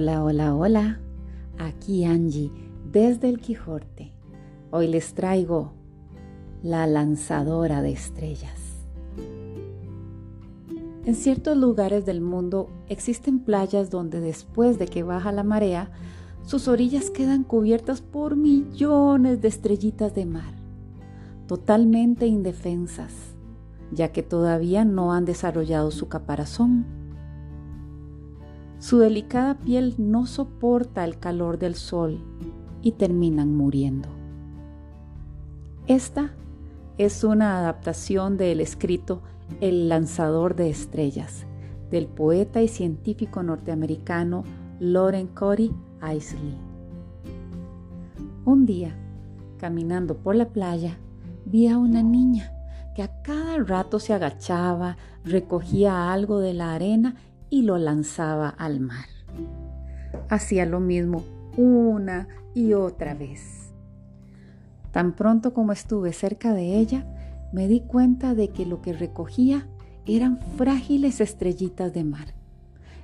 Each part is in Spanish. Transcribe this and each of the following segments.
Hola, hola, hola. Aquí Angie, desde el Quijote. Hoy les traigo la lanzadora de estrellas. En ciertos lugares del mundo existen playas donde después de que baja la marea, sus orillas quedan cubiertas por millones de estrellitas de mar, totalmente indefensas, ya que todavía no han desarrollado su caparazón. Su delicada piel no soporta el calor del sol y terminan muriendo. Esta es una adaptación del escrito El lanzador de estrellas del poeta y científico norteamericano Loren Cody Isley. Un día, caminando por la playa, vi a una niña que a cada rato se agachaba, recogía algo de la arena y lo lanzaba al mar. Hacía lo mismo una y otra vez. Tan pronto como estuve cerca de ella, me di cuenta de que lo que recogía eran frágiles estrellitas de mar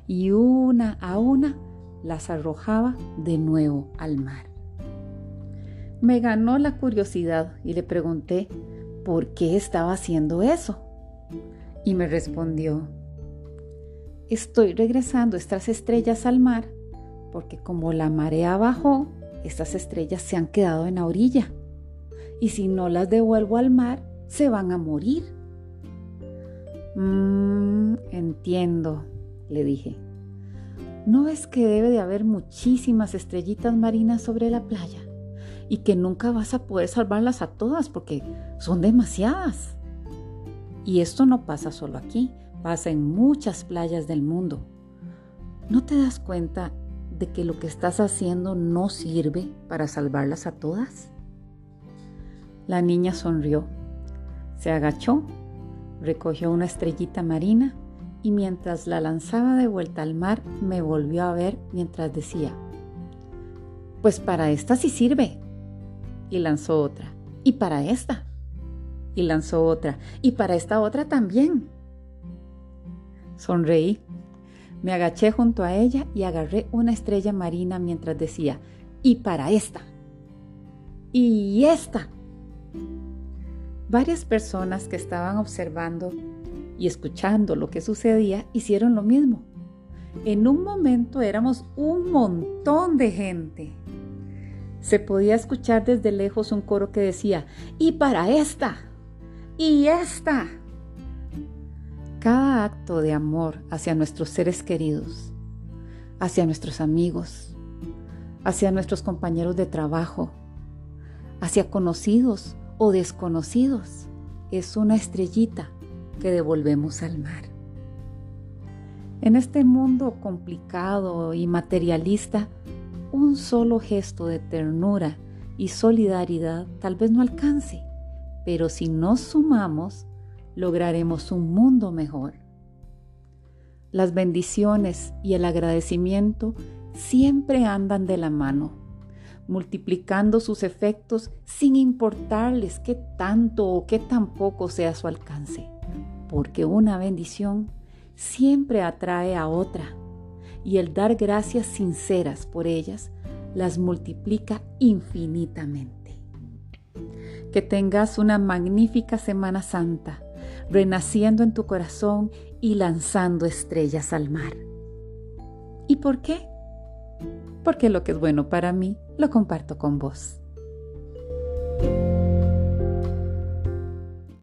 y una a una las arrojaba de nuevo al mar. Me ganó la curiosidad y le pregunté por qué estaba haciendo eso. Y me respondió, estoy regresando estas estrellas al mar porque como la marea bajó, estas estrellas se han quedado en la orilla. Y si no las devuelvo al mar, se van a morir. Mmm, entiendo, le dije. ¿No es que debe de haber muchísimas estrellitas marinas sobre la playa? Y que nunca vas a poder salvarlas a todas porque son demasiadas. Y esto no pasa solo aquí, pasa en muchas playas del mundo. ¿No te das cuenta de que lo que estás haciendo no sirve para salvarlas a todas? La niña sonrió, se agachó, recogió una estrellita marina y mientras la lanzaba de vuelta al mar me volvió a ver mientras decía, pues para esta sí sirve. Y lanzó otra. Y para esta. Y lanzó otra. Y para esta otra también. Sonreí. Me agaché junto a ella y agarré una estrella marina mientras decía, y para esta. Y esta. Varias personas que estaban observando y escuchando lo que sucedía hicieron lo mismo. En un momento éramos un montón de gente. Se podía escuchar desde lejos un coro que decía, y para esta, y esta. Cada acto de amor hacia nuestros seres queridos, hacia nuestros amigos, hacia nuestros compañeros de trabajo, hacia conocidos o desconocidos, es una estrellita que devolvemos al mar. En este mundo complicado y materialista, un solo gesto de ternura y solidaridad tal vez no alcance, pero si nos sumamos, lograremos un mundo mejor. Las bendiciones y el agradecimiento siempre andan de la mano, multiplicando sus efectos sin importarles qué tanto o qué tan poco sea su alcance porque una bendición siempre atrae a otra y el dar gracias sinceras por ellas las multiplica infinitamente. Que tengas una magnífica Semana Santa, renaciendo en tu corazón y lanzando estrellas al mar. ¿Y por qué? Porque lo que es bueno para mí lo comparto con vos.